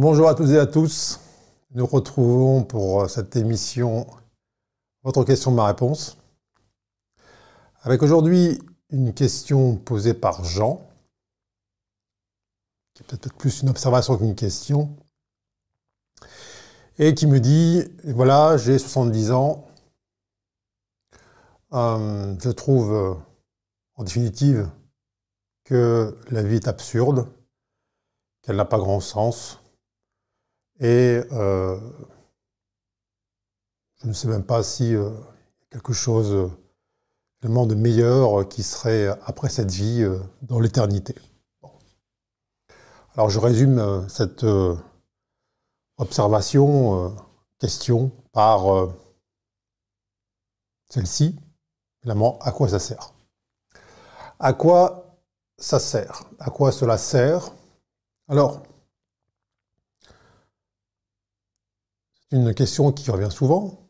Bonjour à toutes et à tous. Nous retrouvons pour cette émission Votre question, ma réponse. Avec aujourd'hui une question posée par Jean, qui est peut-être plus une observation qu'une question, et qui me dit, voilà, j'ai 70 ans, euh, je trouve euh, en définitive que la vie est absurde, qu'elle n'a pas grand sens, et euh, je ne sais même pas si euh, quelque chose euh, vraiment de meilleur qui serait après cette vie dans l'éternité. Alors je résume cette observation, question par celle-ci. Évidemment, à quoi ça sert? À quoi ça sert? À quoi cela sert? Alors, une question qui revient souvent.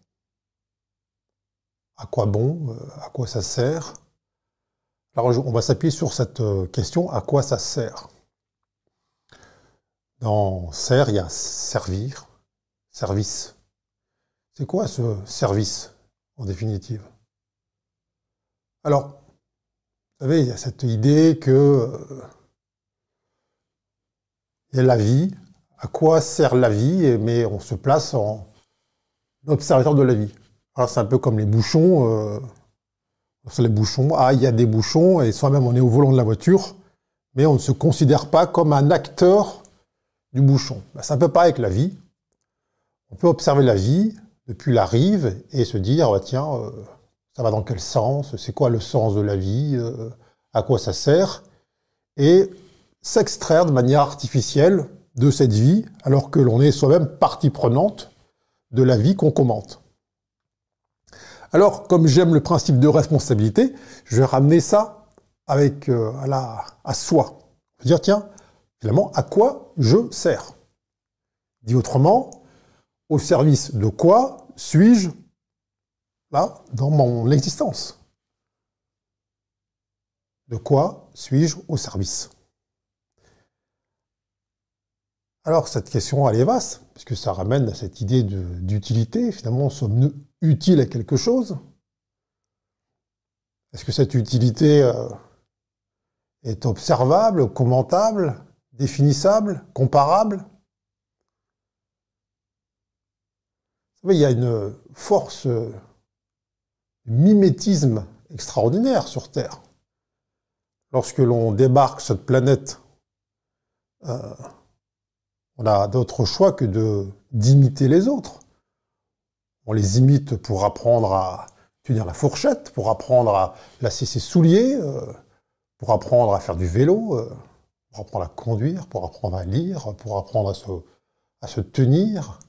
À quoi bon euh, À quoi ça sert? Alors on va s'appuyer sur cette euh, question, à quoi ça sert? Dans sert, il y a servir, service. C'est quoi ce service en définitive? Alors, vous savez, il y a cette idée que euh, il y a la vie, à quoi sert la vie, mais on se place en observateur de la vie. C'est un peu comme les bouchons. Euh, les bouchons, ah, il y a des bouchons, et soi-même on est au volant de la voiture, mais on ne se considère pas comme un acteur du bouchon. Ben, c'est un peu pareil avec la vie. On peut observer la vie depuis la rive et se dire, bah, tiens, euh, ça va dans quel sens C'est quoi le sens de la vie euh, À quoi ça sert Et s'extraire de manière artificielle de cette vie, alors que l'on est soi-même partie prenante de la vie qu'on commente. Alors, comme j'aime le principe de responsabilité, je vais ramener ça avec euh, à, soi. Je vais dire, tiens, finalement, à quoi je sers? Dit autrement, au service de quoi suis-je là dans mon existence? De quoi suis-je au service? Alors cette question, elle est vaste, puisque ça ramène à cette idée d'utilité. Finalement, sommes-nous utiles à quelque chose? Est-ce que cette utilité euh, est observable, commentable, définissable, comparable? Il y a une force, euh, mimétisme extraordinaire sur Terre. Lorsque l'on débarque cette planète, euh, on a d'autres choix que d'imiter les autres. On les imite pour apprendre à tenir la fourchette, pour apprendre à lasser ses souliers, euh, pour apprendre à faire du vélo, euh, pour apprendre à conduire, pour apprendre à lire, pour apprendre à se, à se tenir,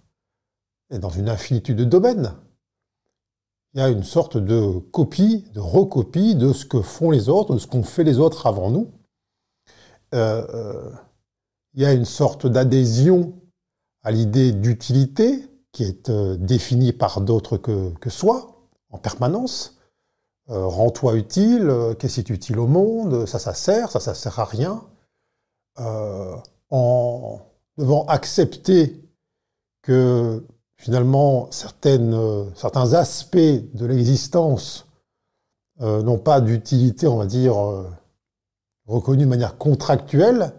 et dans une infinitude de domaines. Il y a une sorte de copie, de recopie de ce que font les autres, de ce qu'ont fait les autres avant nous. Euh, il y a une sorte d'adhésion à l'idée d'utilité qui est euh, définie par d'autres que, soi, en permanence. Euh, rends-toi utile, euh, qu'est-ce qui est utile au monde, ça, ça sert, ça, ça sert à rien. en devant accepter que finalement certains aspects de l'existence n'ont pas d'utilité, on va dire, reconnue de manière contractuelle,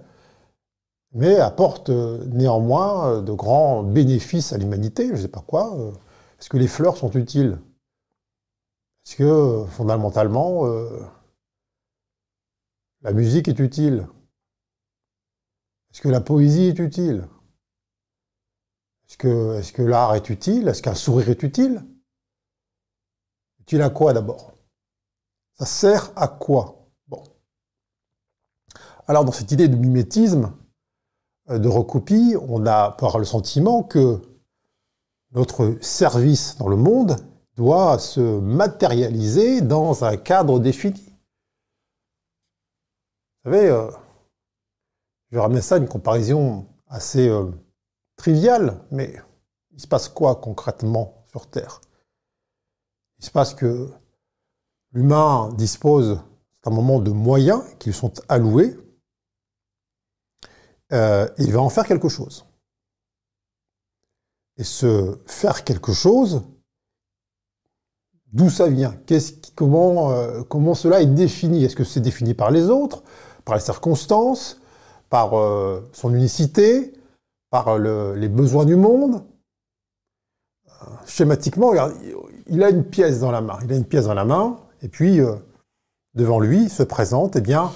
mais apporte euh, néanmoins euh, de grands bénéfices à l'humanité, je ne sais pas quoi. Euh. Est-ce que les fleurs sont utiles? Est-ce que fondamentalement la musique est utile? Est-ce que la poésie est utile? Est-ce que, que l'art est utile? Est-ce qu'un sourire est utile? Utile à quoi d'abord? Ça sert à quoi? Bon. Alors dans cette idée de mimétisme, de recopie, on a par le sentiment que notre service dans le monde doit se matérialiser dans un cadre défini. Vous savez, euh, je ramener ça à une comparaison assez euh, triviale, mais il se passe quoi concrètement sur Terre? Il se passe que l'humain dispose à un moment de moyens qui lui sont alloués euh, il va en faire quelque chose. et se faire quelque chose, d'où ça vient? Comment, euh, comment cela est défini? Est-ce que c'est défini par les autres, par les circonstances, par euh, son unicité, par les besoins du monde? Schématiquement, il a une pièce dans la main. Il a une pièce dans la main, et puis devant lui se présente eh bien,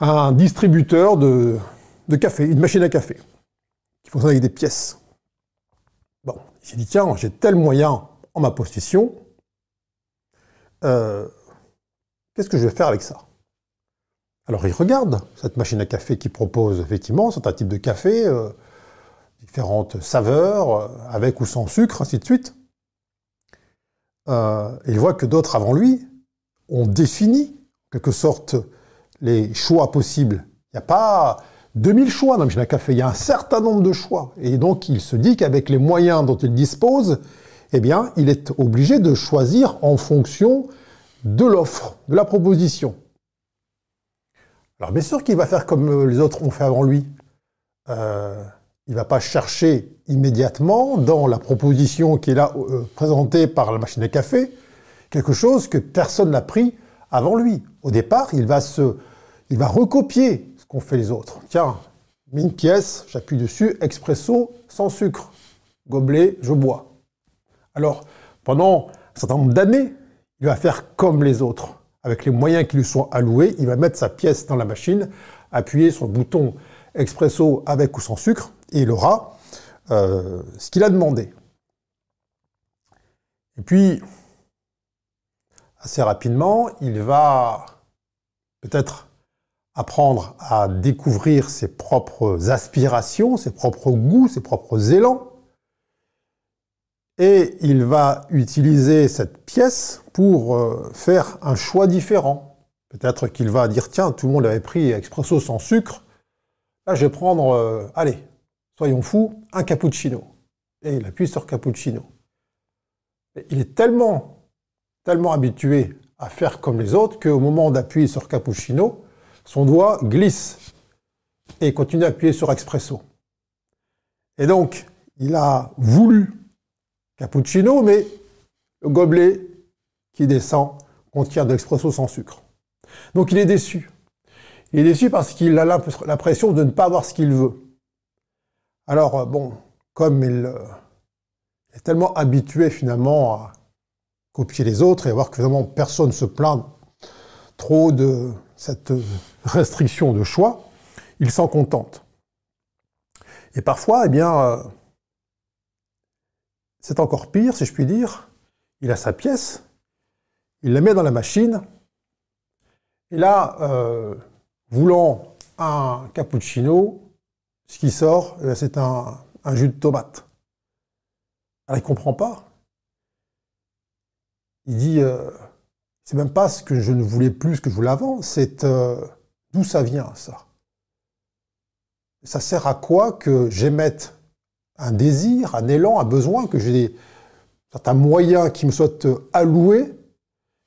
un distributeur de, café, une machine à café, qui fonctionne avec des pièces. Bon, il s'est dit, tiens, j'ai tel moyen en ma possession, euh, qu'est-ce que je vais faire avec ça? Alors il regarde cette machine à café qui propose effectivement certains types de café, euh, différentes saveurs, euh, avec ou sans sucre, ainsi de suite. il voit que d'autres avant lui ont défini, en quelque sorte, les choix possibles. Il n'y a pas 2000 choix dans machine à café, il y a un certain nombre de choix. Et donc il se dit qu'avec les moyens dont il dispose, eh bien, il est obligé de choisir en fonction de l'offre, de la proposition. Alors bien sûr qu'il va faire comme les autres ont fait avant lui. Euh, il ne va pas chercher immédiatement dans la proposition qui est là euh, présentée par la machine à café quelque chose que personne n'a pris avant lui. Au départ, il va se il va recopier ce qu'ont fait les autres. Tiens, mets une pièce, j'appuie dessus, expresso, sans sucre. Gobelet, je bois. Alors, pendant un certain nombre d'années, il va faire comme les autres. Avec les moyens qui lui sont alloués, il va mettre sa pièce dans la machine, appuyer sur le bouton expresso avec ou sans sucre, et il aura euh, ce qu'il a demandé. Et puis, assez rapidement, il va peut-être apprendre à découvrir ses propres aspirations, ses propres goûts, ses propres élans. Et il va utiliser cette pièce pour euh, faire un choix différent. Peut-être qu'il va dire, tiens, tout le monde avait pris expresso sans sucre. Là, je vais prendre, euh, allez, soyons fous, un cappuccino. Et il appuie sur cappuccino. il est tellement, tellement habitué à faire comme les autres qu'au moment d'appuyer sur cappuccino, son doigt glisse et continue à appuyer sur Expresso. Et donc, il a voulu cappuccino, mais le gobelet qui descend contient de l'expresso sans sucre. Donc il est déçu. Il est déçu parce qu'il a l'impression de ne pas avoir ce qu'il veut. Alors, euh, bon, comme il euh, est tellement habitué finalement à copier les autres et voir que vraiment personne se plaint trop de cette restriction de choix, il s'en contente. Et parfois, eh bien, euh, c'est encore pire, si je puis dire. Il a sa pièce, il la met dans la machine, et là, euh, voulant un cappuccino, ce qui sort, eh c'est un, jus de tomate. Il ne comprend pas. Il dit, euh, c'est même pas ce que je ne voulais plus, ce que je voulais avant, c'est euh, d'où ça vient, ça? Ça sert à quoi que j'émette un désir, un élan, un besoin, que j'ai certains moyens qui me soient alloués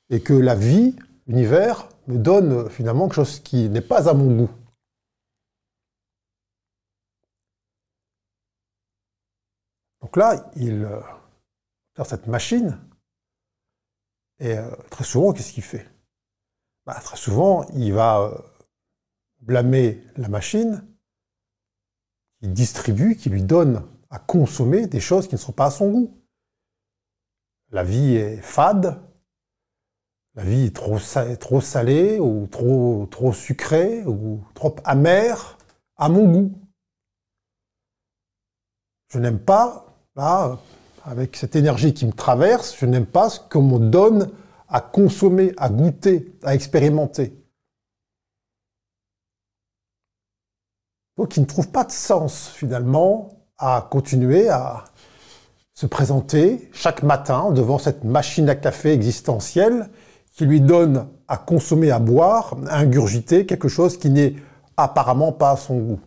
et que la vie, l'univers, me donne finalement quelque chose qui n'est pas à mon goût? Donc là, il euh, cette machine et euh, très souvent, qu'est-ce qu'il fait? Bah, Très souvent, il va euh, blâmer la machine qui distribue, qui lui donne à consommer des choses qui ne sont pas à son goût. La vie est fade, la vie est trop, trop salée ou trop, trop sucrée ou trop amère à mon goût. Je n'aime pas, là, avec cette énergie qui me traverse, je n'aime pas ce qu'on me donne à consommer, à goûter, à expérimenter. Donc il ne trouve pas de sens finalement à continuer à se présenter chaque matin devant cette machine à café existentielle qui lui donne à consommer, à boire, à ingurgiter quelque chose qui n'est apparemment pas à son goût.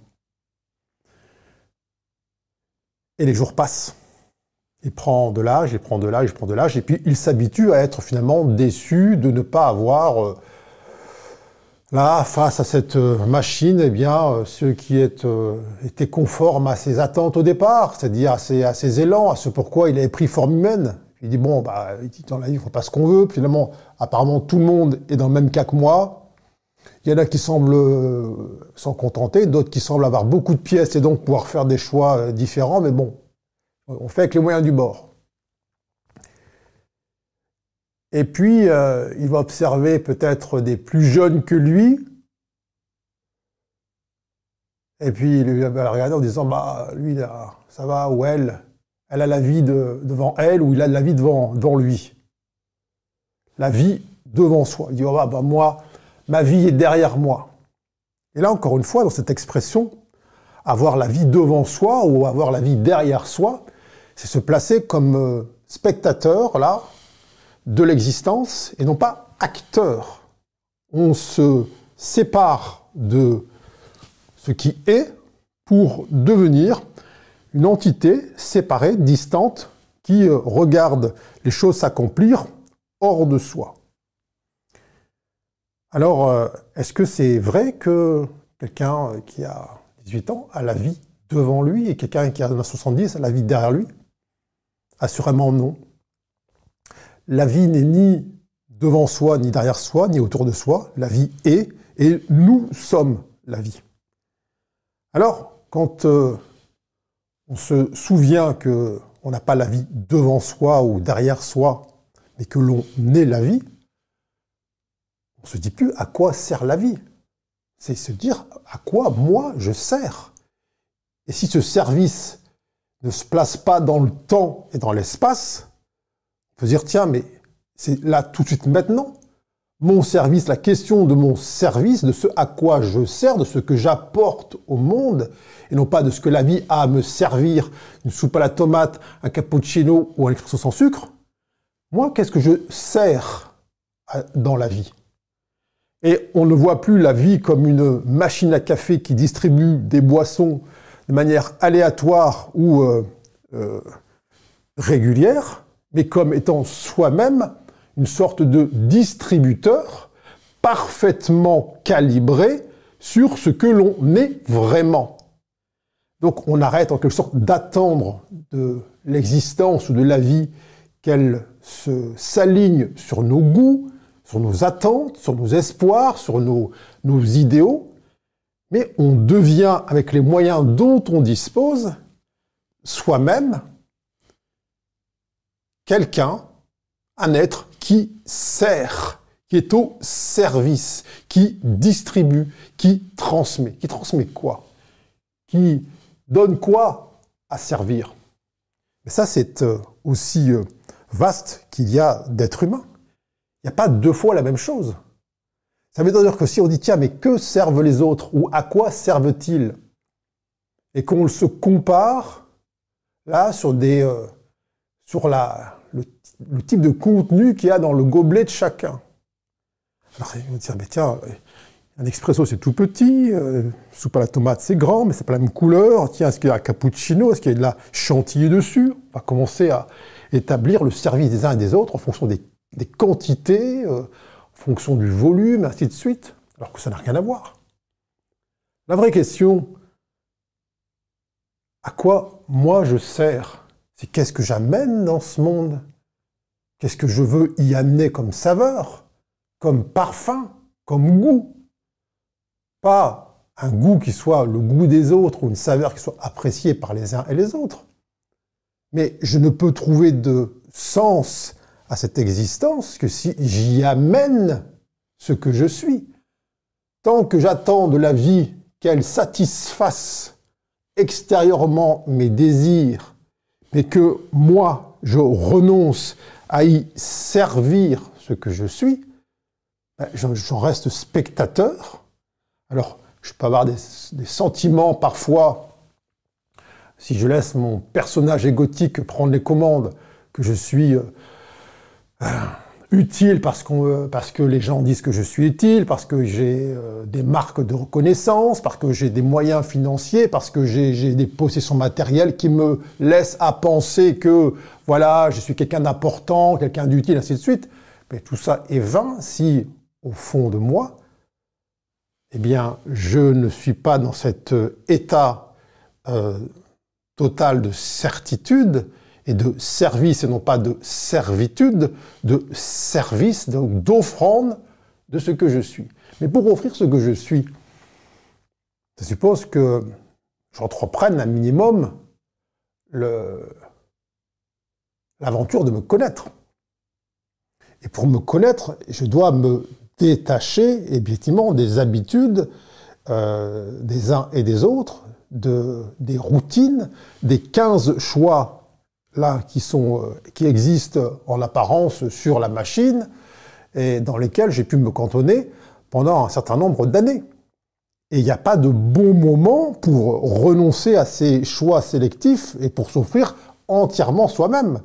Et les jours passent il prend de l'âge, il prend de l'âge, il prend de l'âge, et puis il s'habitue à être finalement déçu de ne pas avoir euh, Là, face à cette machine, eh bien, ce qui est, était conforme à ses attentes au départ, c'est-à-dire à ses, élans, à ce pourquoi il avait pris forme humaine, il dit bon, bah, dans la vie, il faut pas ce qu'on veut. Finalement, apparemment, tout le monde est dans le même cas que moi. Il y en a qui semblent euh, s'en contenter, d'autres qui semblent avoir beaucoup de pièces et donc pouvoir faire des choix euh, différents. Mais bon, on fait avec les moyens du bord. Et puis, euh, il va observer peut-être des plus jeunes que lui. Et puis, il va regarder en disant, bah, lui, ça va, ou elle, elle a la vie devant elle ou il a la vie devant, devant lui. La vie devant soi. Il dit, oh, bah, moi, ma vie est derrière moi. Et là, encore une fois, dans cette expression, avoir la vie devant soi ou avoir la vie derrière soi, c'est se placer comme euh, spectateur, là, de l'existence et non pas acteur. On se sépare de ce qui est pour devenir une entité séparée, distante, qui euh, regarde les choses s'accomplir hors de soi. Alors, euh, est-ce que c'est vrai que quelqu'un qui a 18 ans a la vie devant lui et quelqu'un qui a 70 a la vie derrière lui? Assurément non. La vie n'est ni devant soi, ni derrière soi, ni autour de soi. La vie est, et nous sommes la vie. Alors, quand on se souvient que on n'a pas la vie devant soi ou derrière soi, mais que l'on est la vie, on se dit plus à quoi sert la vie. C'est se dire à quoi moi je sers. Et si ce service ne se place pas dans le temps et dans l'espace, on peut dire tiens, mais c'est là tout de suite maintenant mon service, la question de mon service, de ce à quoi je sers, de ce que j'apporte au monde, et non pas de ce que la vie a à me servir, une soupe à la tomate, un cappuccino ou un expresso sans sucre. Moi, qu'est-ce que je sers dans la vie? Et on ne voit plus la vie comme une machine à café qui distribue des boissons de manière aléatoire ou euh, euh, régulière, mais comme étant soi-même une sorte de distributeur parfaitement calibré sur ce que l'on est vraiment. Donc on arrête en quelque sorte d'attendre de l'existence ou de la vie qu'elle s'aligne sur nos goûts, sur nos attentes, sur nos espoirs, sur nos, nos idéaux, mais on devient, avec les moyens dont on dispose, soi-même quelqu'un, un être qui sert, qui est au service, qui distribue, qui transmet. Qui transmet quoi? Qui donne quoi à servir? Mais ça, c'est euh, aussi euh, vaste qu'il y a d'êtres humains. Il n'y a pas deux fois la même chose. Ça veut dire que si on dit, tiens, mais que servent les autres ou à quoi servent-ils? Et qu'on se compare, là, sur, des, euh, sur la, le type de contenu qu'il y a dans le gobelet de chacun. Alors, on va dire, tiens, un expresso c'est tout petit, euh, soupe à la tomate c'est grand, mais c'est pas la même couleur. Tiens, est-ce qu'il y a un cappuccino? Est-ce qu'il y a de la chantilly dessus? On va commencer à établir le service des uns et des autres en fonction des, quantités, euh, fonction du volume, ainsi de suite, alors que ça n'a rien à voir. La vraie question, à quoi moi je sers? C'est qu'est-ce que j'amène dans ce monde? Qu'est-ce que je veux y amener comme saveur, comme parfum, comme goût? Pas un goût qui soit le goût des autres ou une saveur qui soit appréciée par les uns et les autres. Mais je ne peux trouver de sens à cette existence que si j'y amène ce que je suis. Tant que j'attends de la vie qu'elle satisfasse extérieurement mes désirs, mais que moi, je renonce à y servir ce que je suis, ben, j'en reste spectateur. Alors, je peux avoir des, sentiments parfois, si je laisse mon personnage égotique prendre les commandes, que je suis euh, utile parce, qu'on, parce que les gens disent que je suis utile, parce que j'ai euh, des marques de reconnaissance, parce que j'ai des moyens financiers, parce que j'ai des possessions matérielles qui me laissent à penser que voilà, je suis quelqu'un d'important, quelqu'un d'utile, ainsi de suite. Mais tout ça est vain si, au fond de moi, eh bien, je ne suis pas dans cet état euh, total de certitude et de service, et non pas de servitude, de service, donc d'offrande de ce que je suis. Mais pour offrir ce que je suis, ça suppose que j'entreprenne un minimum l'aventure de me connaître. Et pour me connaître, je dois me détacher, effectivement, des habitudes euh, des uns et des autres, de, des routines, des 15 choix là qui, sont, euh, qui existent en apparence sur la machine et dans lesquels j'ai pu me cantonner pendant un certain nombre d'années. Et il n'y a pas de bon moment pour renoncer à ces choix sélectifs et pour s'offrir entièrement soi-même.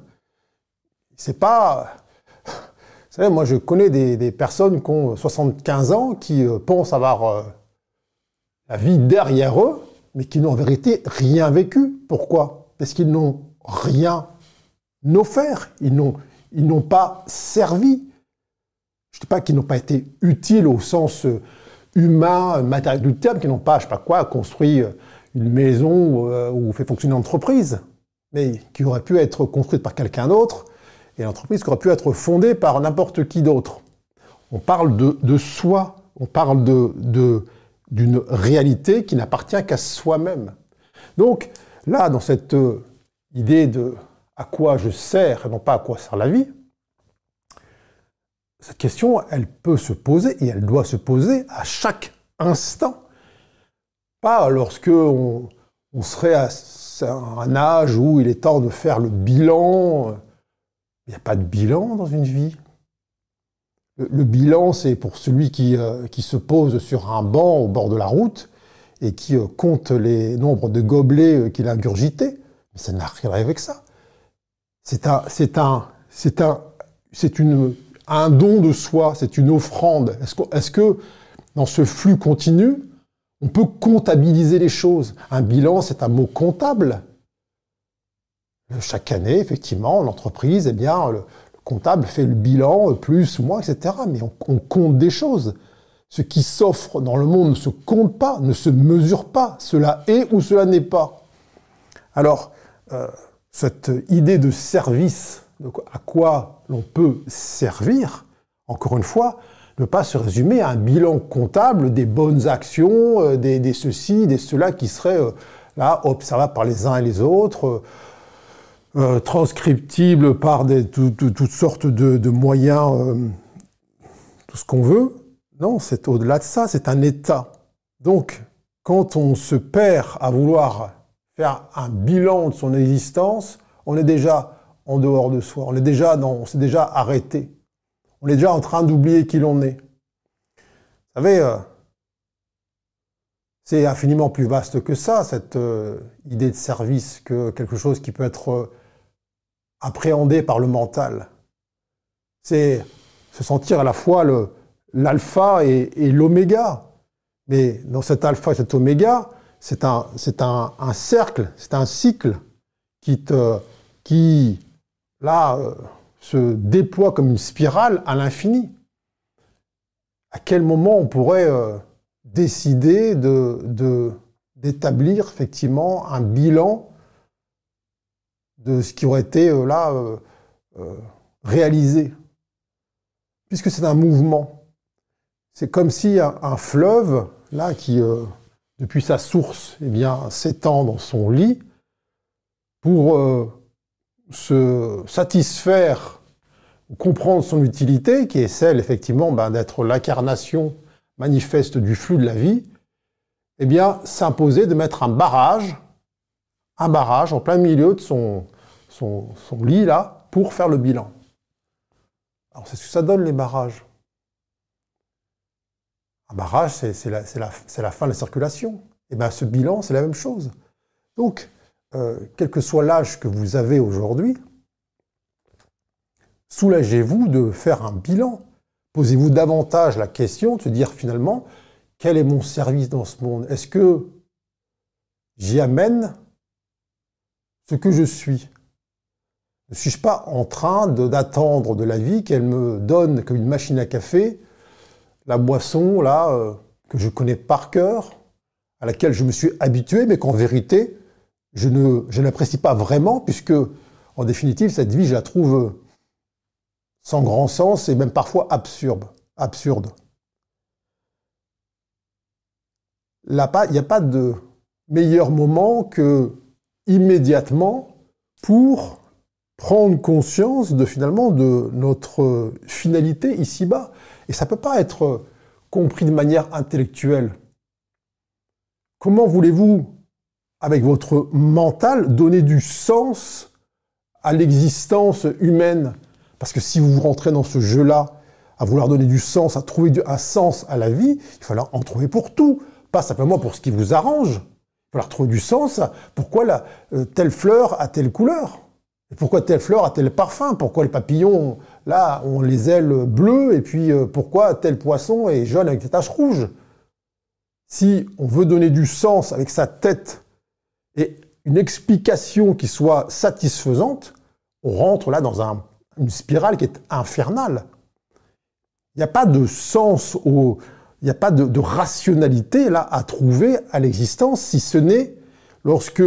C'est pas. Vous savez, moi je connais des, personnes qui ont 75 ans qui euh, pensent avoir euh, la vie derrière eux, mais qui n'ont en vérité rien vécu. Pourquoi? Parce qu'ils n'ont rien offert, ils n'ont, ils n'ont pas servi. Je ne dis pas qu'ils n'ont pas été utiles au sens euh, humains, matériels du terme, qui n'ont pas, je sais pas quoi, construit euh, une maison euh, ou fait fonctionner une entreprise, mais qui aurait pu être construite par quelqu'un d'autre, et l'entreprise qui aurait pu être fondée par n'importe qui d'autre. On parle de, soi, on parle de, d'une réalité qui n'appartient qu'à soi-même. Donc, là, dans cette idée de à quoi je sers et non pas à quoi sert la vie, cette question, elle peut se poser et elle doit se poser à chaque instant. Pas lorsque on, serait à un âge où il est temps de faire le bilan. Il n'y a pas de bilan dans une vie. Le, bilan, c'est pour celui qui, euh, qui, se pose sur un banc au bord de la route et qui euh, compte les nombres de gobelets euh, qu'il a ingurgités. Mais ça n'a rien avec ça. C'est un, don de soi, c'est une offrande. Est-ce que, dans ce flux continu, on peut comptabiliser les choses? Un bilan, c'est un mot comptable. Chaque année, effectivement, l'entreprise, eh bien, le, comptable fait le bilan, plus, moins, etc. Mais on, compte des choses. Ce qui s'offre dans le monde ne se compte pas, ne se mesure pas. Cela est ou cela n'est pas. Alors, euh, cette idée de service à quoi l'on peut servir, encore une fois, ne pas se résumer à un bilan comptable des bonnes actions, euh, des, ceci, des cela qui seraient euh, là observables par les uns et les autres, transcriptibles par toutes sortes de, moyens, tout ce qu'on veut. Non, c'est au-delà de ça, c'est un état. Donc, quand on se perd à vouloir faire un bilan de son existence, on est déjà en dehors de soi. On est déjà dans, on s'est déjà arrêté. On est déjà en train d'oublier qui l'on est. Vous savez, euh, c'est infiniment plus vaste que ça, cette euh, idée de service, que quelque chose qui peut être euh, appréhendé par le mental. C'est se sentir à la fois l'alpha et, l'oméga. Mais dans cet alpha et cet oméga, c'est un, un, un cercle, c'est un cycle qui, te, qui là, euh, se déploie comme une spirale à l'infini. À quel moment on pourrait euh, décider de, d'établir effectivement un bilan de ce qui aurait été euh, là réalisé? Puisque c'est un mouvement. C'est comme si un, fleuve, là, qui, depuis sa source, eh s'étend dans son lit, pour se satisfaire, comprendre son utilité, qui est celle effectivement ben, d'être l'incarnation manifeste du flux de la vie, eh s'imposer de mettre un barrage, un barrage en plein milieu de son, son, lit là, pour faire le bilan. Alors, c'est ce que ça donne les barrages. Un barrage, c'est la, fin de la circulation. Et eh bien, ce bilan, c'est la même chose. Donc, euh, quel que soit l'âge que vous avez aujourd'hui, soulagez-vous de faire un bilan. Posez-vous davantage la question de se dire finalement, quel est mon service dans ce monde? Est-ce que j'y amène ce que je suis? Ne suis-je pas en train d'attendre de, la vie qu'elle me donne comme une machine à café la boisson là euh, que je connais par cœur, à laquelle je me suis habitué, mais qu'en vérité, je ne, je n'apprécie pas vraiment, puisque, en définitive, cette vie, je la trouve sans grand sens et même parfois absurde. absurde. il n'y a pas de meilleur moment que immédiatement pour prendre conscience de finalement de notre finalité ici-bas. Et ça ne peut pas être compris de manière intellectuelle. Comment voulez-vous, avec votre mental, donner du sens à l'existence humaine? Parce que si vous rentrez dans ce jeu-là, à vouloir donner du sens, à trouver un sens à la vie, il va en trouver pour tout pas simplement pour ce qui vous arrange. Il faut trouver du sens. Pourquoi la, euh, telle fleur a telle couleur Pourquoi telle fleur a tel parfum? Pourquoi les papillons, là, ont les ailes bleues? Et puis, euh, pourquoi tel poisson est jaune avec des taches rouges? Si on veut donner du sens avec sa tête et une explication qui soit satisfaisante, on rentre là dans une spirale qui est infernale. Il n'y a pas de sens il n'y a pas de, rationalité là à trouver à l'existence, si ce n'est lorsque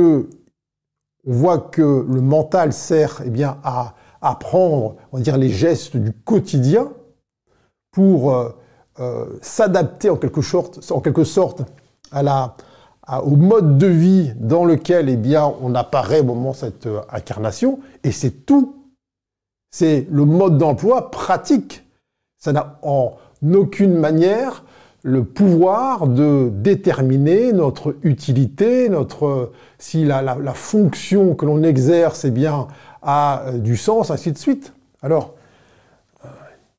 on voit que le mental sert eh bien, à apprendre, on va dire, les gestes du quotidien pour euh, euh, s'adapter en quelque sorte, en quelque sorte à la, au mode de vie dans lequel eh bien, on apparaît au moment de cette euh, incarnation, et c'est tout. C'est le mode d'emploi pratique. Ça n'a en aucune manière le pouvoir de déterminer notre utilité, notre si la, la, fonction que l'on exerce eh bien, a euh, du sens, ainsi de suite. Alors, euh,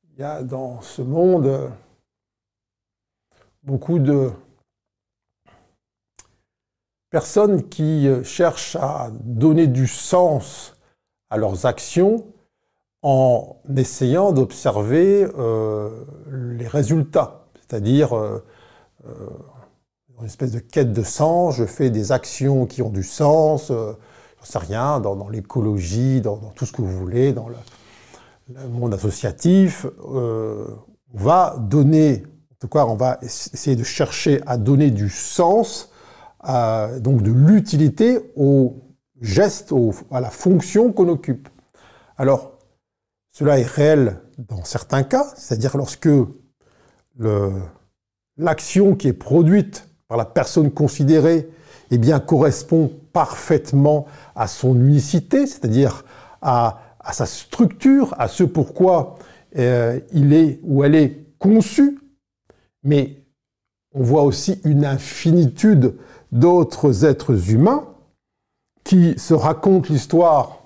il y a dans ce monde euh, beaucoup de personnes qui cherchent à donner du sens à leurs actions en essayant d'observer les résultats c'est-à-dire euh, euh, une espèce de quête de sens, je fais des actions qui ont du sens, euh, je sais rien, dans, l'écologie, dans, tout ce que vous voulez, dans le, monde associatif, on va donner, en tout cas, on va essayer de chercher à donner du sens, donc de l'utilité au geste, à la fonction qu'on occupe. Alors, cela est réel dans certains cas, c'est-à-dire lorsque l'action qui est produite par la personne considérée eh bien, correspond parfaitement à son unicité, c'est-à-dire à, sa structure, à ce pourquoi euh, il est ou elle est conçue, mais on voit aussi une infinitude d'autres êtres humains qui se racontent l'histoire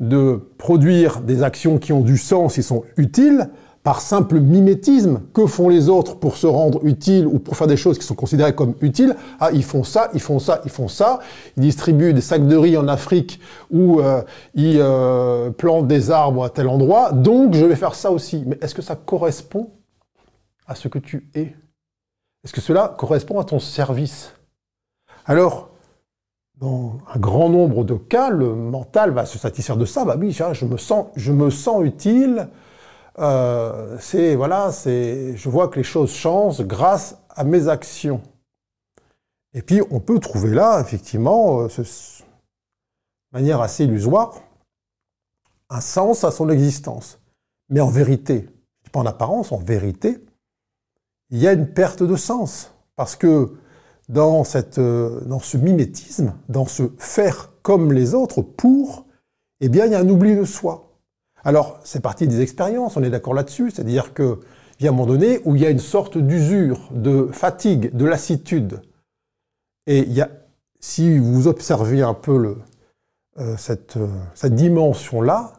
de produire des actions qui ont du sens et sont utiles, par simple mimétisme, que font les autres pour se rendre utiles ou pour faire des choses qui sont considérées comme utiles? Ah, ils font ça, ils font ça, ils font ça. Ils distribuent des sacs de riz en Afrique ou euh, ils euh, plantent des arbres à tel endroit, donc je vais faire ça aussi. Mais est-ce que ça correspond à ce que tu es? Est-ce que cela correspond à ton service? Alors, dans un grand nombre de cas, le mental va se satisfaire de ça. Bah oui, je me sens, je me sens utile. Euh, c'est voilà, c'est je vois que les choses changent grâce à mes actions. Et puis on peut trouver là effectivement, euh, de manière assez illusoire, un sens à son existence. Mais en vérité, pas en apparence, en vérité, il y a une perte de sens parce que dans euh, dans ce mimétisme, dans ce faire comme les autres pour, eh bien il y a un oubli de soi. Alors, c'est parti des expériences, on est d'accord là-dessus, c'est-à-dire qu'il y a un moment donné où il y a une sorte d'usure, de fatigue, de lassitude. Et il y a, si vous observez un peu euh, cette, euh, cette dimension-là,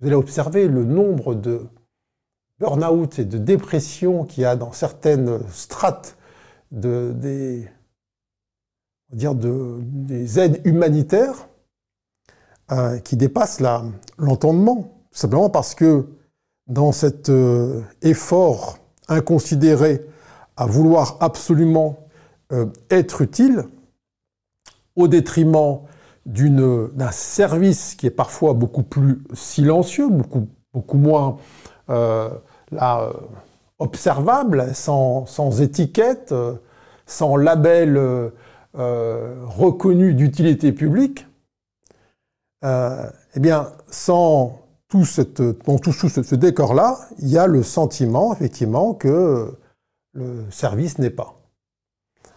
vous allez observer le nombre de burn-out et de dépression qu'il y a dans certaines strates des aides humanitaires euh, qui dépassent l'entendement simplement parce que dans cet euh, effort inconsidéré à vouloir absolument euh, être utile, au détriment d'un service qui est parfois beaucoup plus silencieux, beaucoup, beaucoup moins euh, observable, sans, sans étiquette, sans label reconnu d'utilité publique, eh bien, sans tout, ce décor-là, il y a le sentiment, effectivement, que le service n'est pas.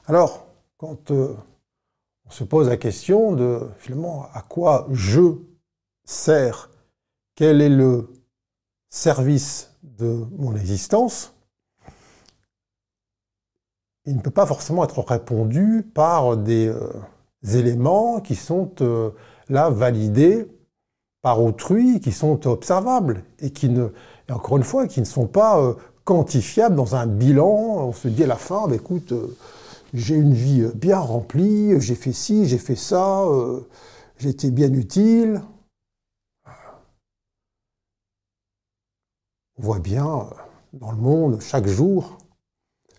Alors, quand euh, on se pose la question de, finalement, à quoi je sers, quel est le service de mon existence, il ne peut pas forcément être répondu par des euh, éléments qui sont euh, là validés par autrui, qui sont observables et qui ne, encore une fois, qui ne sont pas quantifiable dans un bilan. On se dit à la fin, bah, écoute, euh, j'ai une vie bien remplie, j'ai fait ci, j'ai fait ça, euh, j'ai été bien utile. On voit bien euh, dans le monde, chaque jour,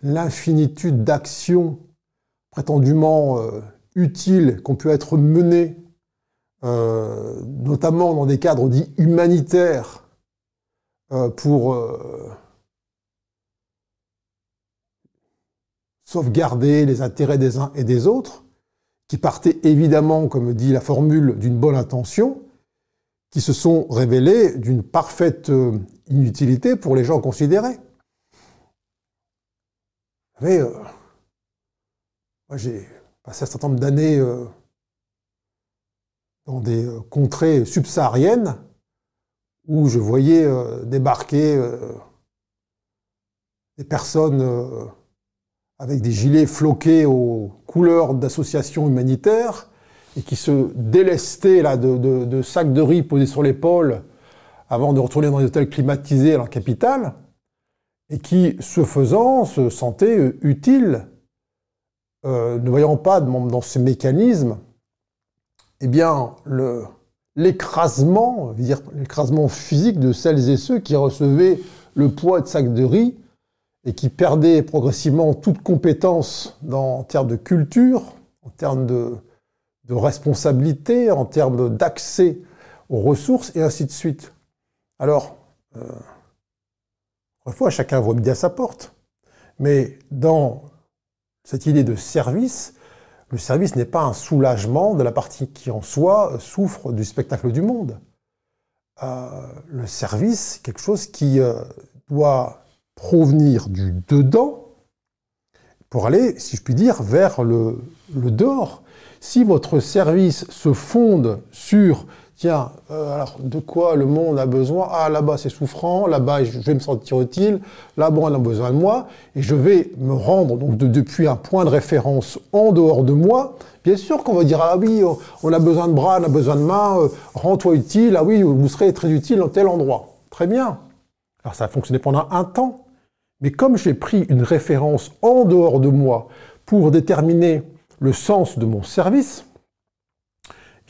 l'infinitude d'actions prétendument utiles qu'on peut être menées, notamment dans des cadres dits humanitaires, pour sauvegarder les intérêts des uns et des autres, qui partaient évidemment, comme dit la formule, d'une bonne intention, qui se sont révélés d'une parfaite euh, inutilité pour les gens considérés. Vous savez, euh, moi j'ai passé un certain nombre d'années euh, dans des contrées subsahariennes où je voyais débarquer des personnes avec des gilets floqués aux couleurs d'associations humanitaires et qui se délestaient là, de, sacs de riz posés sur l'épaule avant de retourner dans les hôtels climatisés à la capitale, et qui, ce faisant, se sentaient utiles, euh, ne voyant pas dans ces mécanismes, eh bien, l'écrasement, l'écrasement physique de celles et ceux qui recevaient le poids de sacs de riz et qui perdait progressivement toute compétence en termes de culture, en termes de, responsabilité, en termes d'accès aux ressources, et ainsi de suite. Alors, euh, fois, chacun voit à sa porte. Mais dans cette idée de service, le service n'est pas un soulagement de la partie qui en soi souffre du spectacle du monde. Euh, le service, quelque chose qui euh, doit provenir du dedans pour aller, si je puis dire, vers le, le dehors. Si votre service se fonde sur tiens, euh, alors de quoi le monde a besoin? Ah, là-bas c'est souffrant, là-bas je vais me sentir utile, là-bas on a besoin de moi, et je vais me rendre donc depuis un point de référence en dehors de moi. Bien sûr qu'on va dire ah oui, on a besoin de bras, on a besoin de mains, euh, rends-toi utile, ah oui, vous serez très utile dans tel endroit. Très bien. Alors ça a fonctionné pendant un temps. Mais comme j'ai pris une référence en dehors de moi pour déterminer le sens de mon service,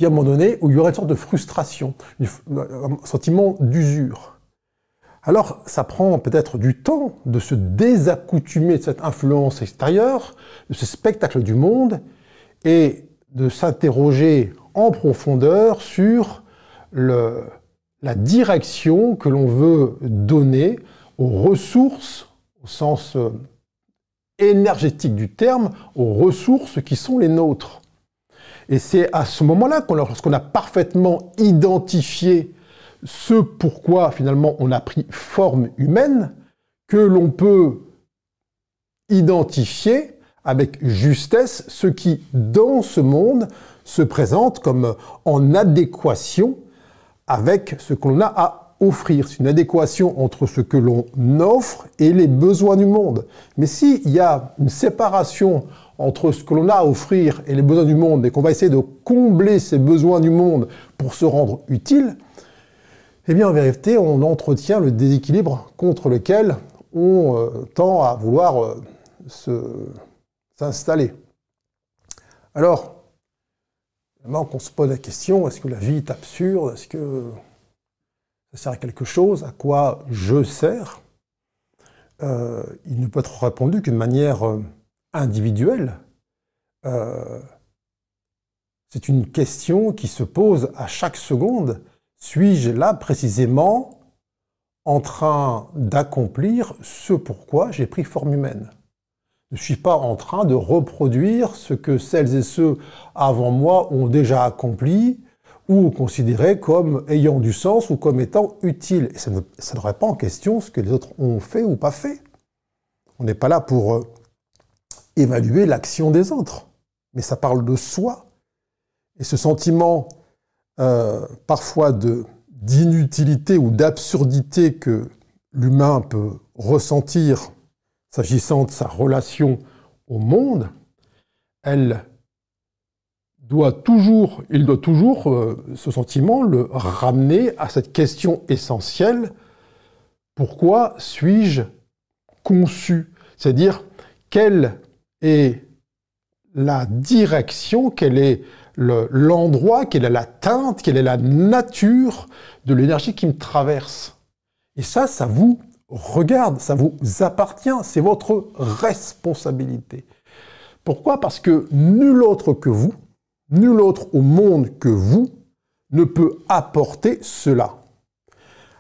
a un moment donné où il y aurait une sorte de frustration, un sentiment d'usure. Alors, ça prend peut-être du temps de se désaccoutumer de cette influence extérieure, de ce spectacle du monde, et de s'interroger en profondeur sur la direction que l'on veut donner aux ressources au sens euh, énergétique du terme, aux ressources qui sont les nôtres. Et c'est à ce moment-là, lorsqu'on a parfaitement identifié ce pourquoi finalement on a pris forme humaine, que l'on peut identifier avec justesse ce qui, dans ce monde, se présente comme en adéquation avec ce que l'on a à offrir, c'est une adéquation entre ce que l'on offre et les besoins du monde. Mais s'il y a une séparation entre ce que l'on a à offrir et les besoins du monde, et qu'on va essayer de combler ces besoins du monde pour se rendre utile, eh bien en vérité, on entretient le déséquilibre contre lequel on euh, tend à vouloir euh, s'installer. Alors, vraiment qu'on se pose la question, est-ce que la vie est absurde? Est-ce que sert à quelque chose, à quoi je sers, euh, il ne peut être répondu qu'une manière euh, individuelle. Euh, c'est une question qui se pose à chaque seconde. Suis-je là précisément en train d'accomplir ce pourquoi j'ai pris forme humaine? Je ne suis pas en train de reproduire ce que celles et ceux avant moi ont déjà accompli ou considéré comme ayant du sens ou comme étant utile. Et ça ne, ça remet pas en question ce que les autres ont fait ou pas fait. On n'est pas là pour euh, évaluer l'action des autres, mais ça parle de soi. Et ce sentiment euh, parfois d'inutilité ou d'absurdité que l'humain peut ressentir s'agissant de sa relation au monde, elle doit toujours, il doit toujours, euh, ce sentiment, le ramener à cette question essentielle, pourquoi suis-je conçu? C'est-à-dire, quelle est la direction, quel est l'endroit, quelle est la teinte, quelle est la nature de l'énergie qui me traverse? Et ça, ça vous regarde, ça vous appartient, c'est votre responsabilité. Pourquoi? Parce que nul autre que vous, nul autre au monde que vous, ne peut apporter cela.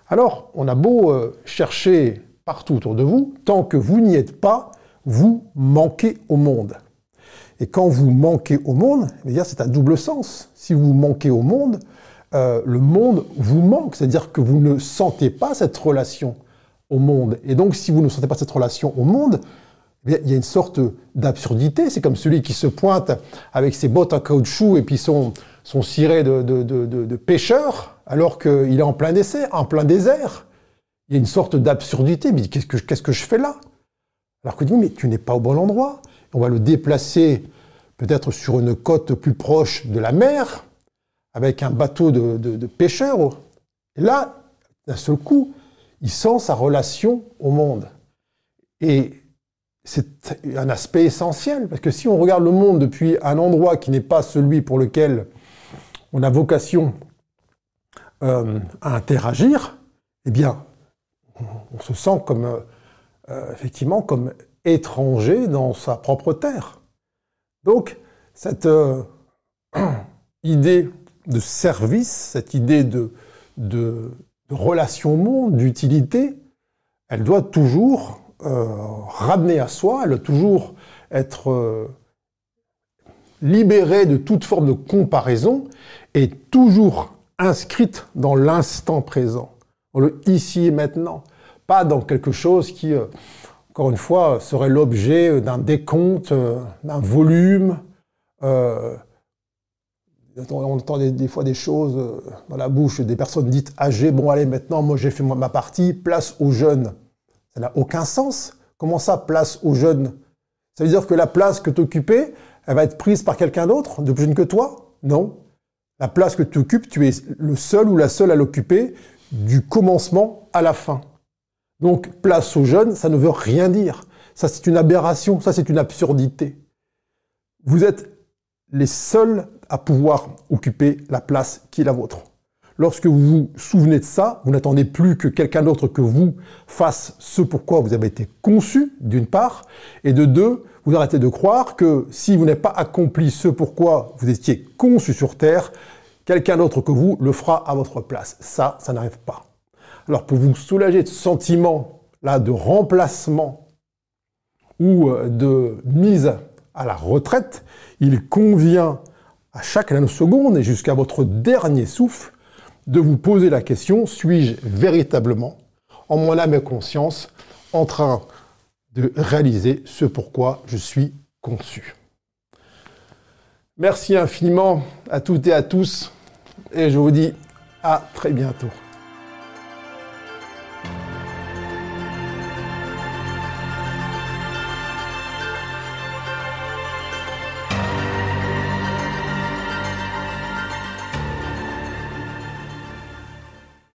Alors, on a beau euh, chercher partout autour de vous, tant que vous n'y êtes pas, vous manquez au monde. Et quand vous manquez au monde, eh c'est à double sens. Si vous manquez au monde, euh, le monde vous manque, c'est-à-dire que vous ne sentez pas cette relation au monde. Et donc, si vous ne sentez pas cette relation au monde, il y a une sorte d'absurdité. C'est comme celui qui se pointe avec ses bottes en caoutchouc et puis son, son ciré de, de, de, pêcheur, alors qu'il est en plein essai, en plein désert. Il y a une sorte d'absurdité. Mais qu'est-ce que, qu'est-ce que je fais là? Alors que dit, mais tu n'es pas au bon endroit on va le déplacer peut-être sur une côte plus proche de la mer, avec un bateau de, pêcheurs. Et là, d'un seul coup, il sent sa relation au monde. Et c'est un aspect essentiel, parce que si on regarde le monde depuis un endroit qui n'est pas celui pour lequel on a vocation euh, à interagir, eh bien, on, se sent comme, euh, effectivement, comme étranger dans sa propre terre. Donc, cette euh, idée de service, cette idée de, de, relation au monde, d'utilité, elle doit toujours euh, ramener à soi, elle doit toujours être euh, libérée de toute forme de comparaison et toujours inscrite dans l'instant présent, dans le ici et maintenant, pas dans quelque chose qui encore une fois, serait l'objet d'un décompte, euh, d'un volume. Euh, on entend des, fois des choses euh, dans la bouche des personnes dites âgées. Bon, allez, maintenant, moi j'ai fait ma partie, place aux jeunes. Ça n'a aucun sens. Comment ça, place aux jeunes? Ça veut dire que la place que tu occupais, elle va être prise par quelqu'un d'autre, de plus jeune que toi? Non. La place que tu occupes, tu es le seul ou la seule à l'occuper du commencement à la fin. Donc, place aux jeunes, ça ne veut rien dire. Ça, c'est une aberration, ça, c'est une absurdité. Vous êtes les seuls à pouvoir occuper la place qui est la vôtre. Lorsque vous vous souvenez de ça, vous n'attendez plus que quelqu'un d'autre que vous fasse ce pourquoi vous avez été conçu, d'une part, et de deux, vous arrêtez de croire que si vous n'avez pas accompli ce pourquoi vous étiez conçu sur Terre, quelqu'un d'autre que vous le fera à votre place. Ça, ça n'arrive pas. Alors pour vous soulager de ce sentiment-là de remplacement ou euh, de mise à la retraite, il convient à chaque nanoseconde et jusqu'à votre dernier souffle de vous poser la question, suis-je véritablement, en mon âme et conscience, en train de réaliser ce pourquoi je suis conçu? Merci infiniment à toutes et à tous et je vous dis à très bientôt.